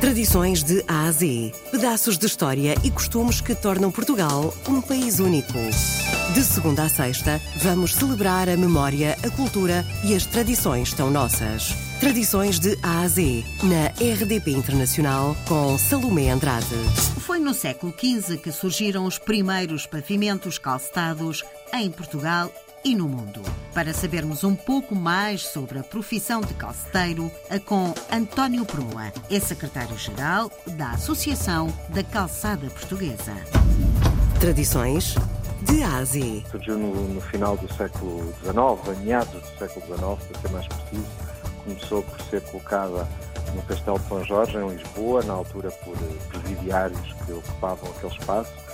Tradições de A a Z. Pedaços de história e costumes que tornam Portugal um país único. De segunda a sexta, vamos celebrar a memória, a cultura e as tradições tão nossas. Tradições de A a Z, na RDP Internacional, com Salomé Andrade. Foi no século XV que surgiram os primeiros pavimentos calçados em Portugal e no mundo. Para sabermos um pouco mais sobre a profissão de calceteiro, a com António Proa, é secretário-geral da Associação da Calçada Portuguesa. Tradições de Ásia. Surgiu no, no, final do século XIX, a meados do século XIX, para ser mais preciso. Começou por ser colocada no Castelo de São Jorge, em Lisboa, na altura por presidiários que ocupavam aquele espaço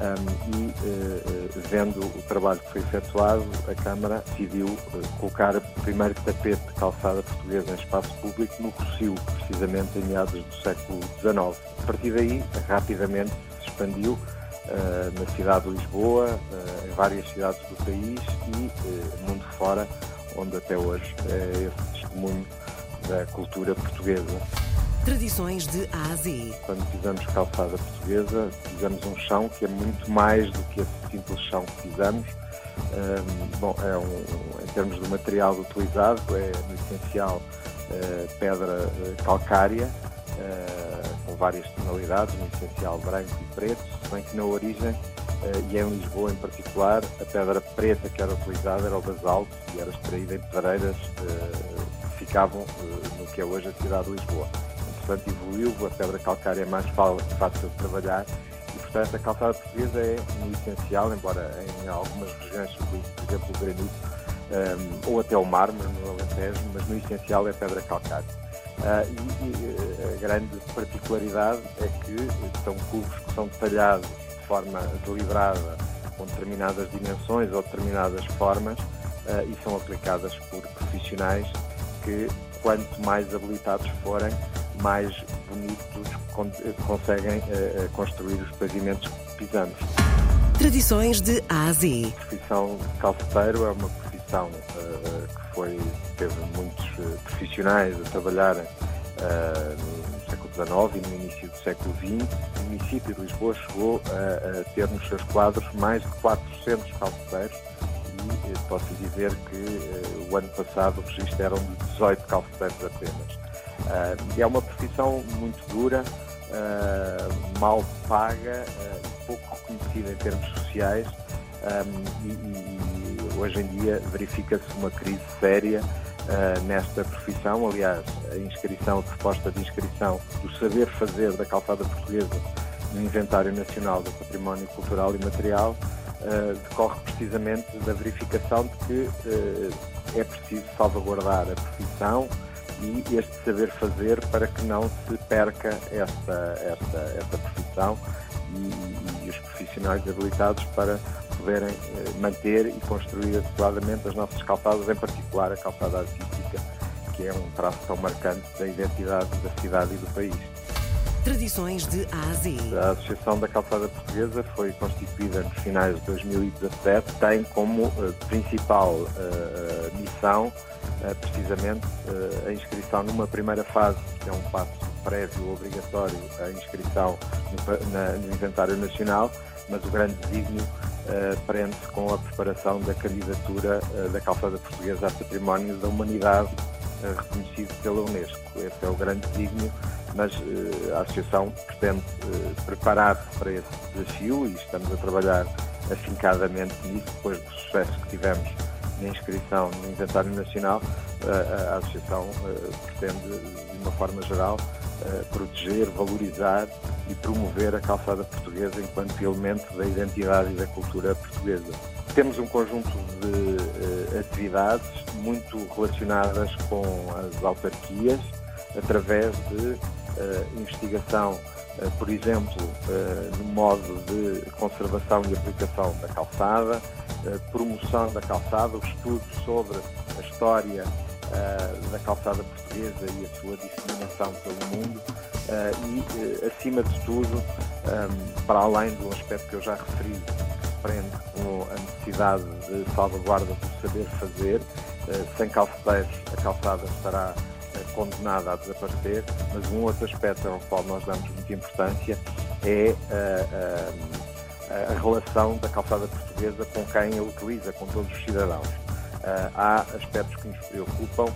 um, e, uh, vendo o trabalho que foi efetuado, a Câmara decidiu uh, colocar o primeiro tapete de calçada portuguesa em espaço público no Rossio, precisamente em meados do século XIX. A partir daí, rapidamente se expandiu uh, na cidade de Lisboa, em várias cidades do país e mundo fora, onde até hoje é esse testemunho da cultura portuguesa. Tradições de A a Z. Quando pisamos calçada portuguesa, pisamos um chão que é muito mais do que esse simples chão que pisamos. Um, bom, é um, em termos do material utilizado, é no essencial uh, pedra uh, calcária, uh, com várias tonalidades, no essencial branco e preto, se bem que na origem, e em Lisboa em particular, a pedra preta que era utilizada era o basalto e era extraída em pedreiras que ficavam no que é hoje a cidade de Lisboa portanto evoluiu, a pedra calcária é mais fácil de trabalhar e, portanto, a calçada portuguesa é essencial, embora em algumas regiões, por exemplo, o granito um, ou até o mármore no Alentejo, mas no essencial é pedra calcária. Uh, e, e, a grande particularidade é que são cubos que são detalhados de forma deliberada, com determinadas dimensões ou determinadas formas uh, e são aplicadas por profissionais que, quanto mais habilitados forem, mais bonitos conseguem uh, construir os pavimentos que pisamos. Tradições de Ásia. A profissão de calceteiro é uma profissão uh, que foi, teve muitos profissionais a trabalharem no século XIX e no início do século XX. O município de Lisboa chegou a, a ter nos seus quadros mais de 400 calceteiros e posso dizer que o ano passado o registro eram de 18 calceteiros apenas. Uh, é uma profissão muito dura, uh, mal paga uh, e pouco reconhecida em termos sociais um, e, e, hoje em dia verifica-se uma crise séria nesta profissão. Aliás, a inscrição, a proposta de inscrição do saber fazer da calçada portuguesa no Inventário Nacional do Património Cultural e Material decorre precisamente da verificação de que é preciso salvaguardar a profissão, e este saber fazer para que não se perca esta, esta, esta profissão e, e os profissionais habilitados para poderem eh, manter e construir adequadamente as nossas calçadas, em particular a calçada artística, que é um traço tão marcante da identidade da cidade e do país. Tradições de A a Associação da Calçada Portuguesa foi constituída nos finais de 2017, tem como uh, principal uh, missão eh, precisamente a inscrição numa primeira fase, que é um passo prévio obrigatório, a inscrição no, inventário nacional, mas o grande desígnio uh, prende-se com a preparação da candidatura uh, da calçada portuguesa a património da humanidade uh, reconhecido pela Unesco. Esse é o grande desígnio, mas a Associação pretende preparar-se para esse desafio e estamos a trabalhar afincadamente nisso, depois do sucesso que tivemos na inscrição no Inventário Nacional, a Associação eh, pretende, de uma forma geral, eh, proteger, valorizar e promover a calçada portuguesa enquanto elemento da identidade e da cultura portuguesa. Temos um conjunto de eh, atividades muito relacionadas com as autarquias, através de investigação por exemplo, no modo de conservação e aplicação da calçada, promoção da calçada, o estudo sobre a história da calçada portuguesa e a sua disseminação pelo mundo e, acima de tudo, para além do aspecto que eu já referi, que prende com a necessidade de salvaguarda do saber fazer, sem calceteiros a calçada estará condenada a desaparecer, mas um outro aspecto ao qual nós damos muita importância é a, a, a relação da calçada portuguesa com quem a utiliza, com todos os cidadãos. Uh, há aspectos que nos preocupam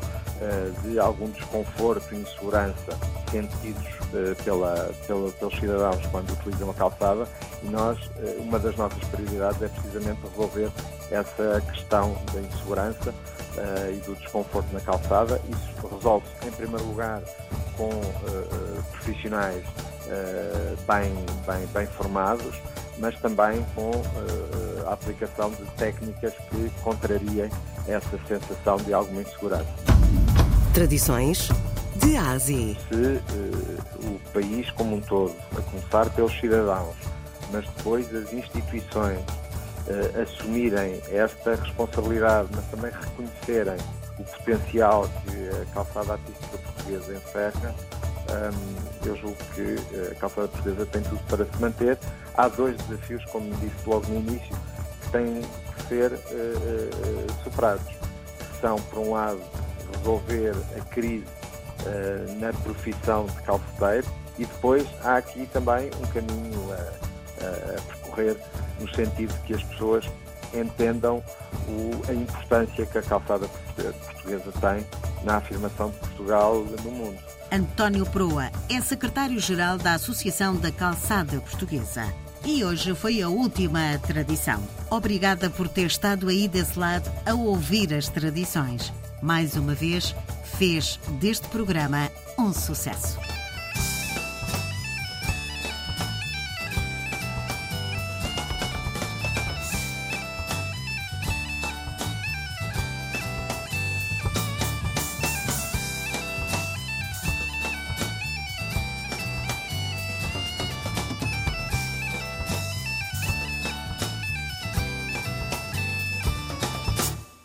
de algum desconforto e insegurança sentidos uh, pela, pela, pelos cidadãos quando utilizam a calçada e nós, uma das nossas prioridades é precisamente resolver essa questão da insegurança e do desconforto na calçada. Isso resolve-se, em primeiro lugar, com profissionais bem, bem, bem formados, mas também com a aplicação de técnicas que contrariem essa sensação de alguma insegurança. Tradições de Ásia. Se uh, o país como um todo, a começar pelos cidadãos, mas depois as instituições uh, assumirem esta responsabilidade, mas também reconhecerem o potencial que a calçada artística portuguesa encerra, um, eu julgo que eh, a calçada portuguesa tem tudo para se manter. Há dois desafios, como disse logo no início, que têm que ser uh, superados. São, por um lado, resolver a crise uh, na profissão de calceteiro e depois há aqui também um caminho a, a percorrer no sentido de que as pessoas entendam o, a importância que a calçada portuguesa tem na afirmação de Portugal no mundo. António Proa é secretário-geral da Associação da Calçada Portuguesa. E hoje foi a última tradição. Obrigada por ter estado aí desse lado a ouvir as tradições. Mais uma vez, fez deste programa um sucesso.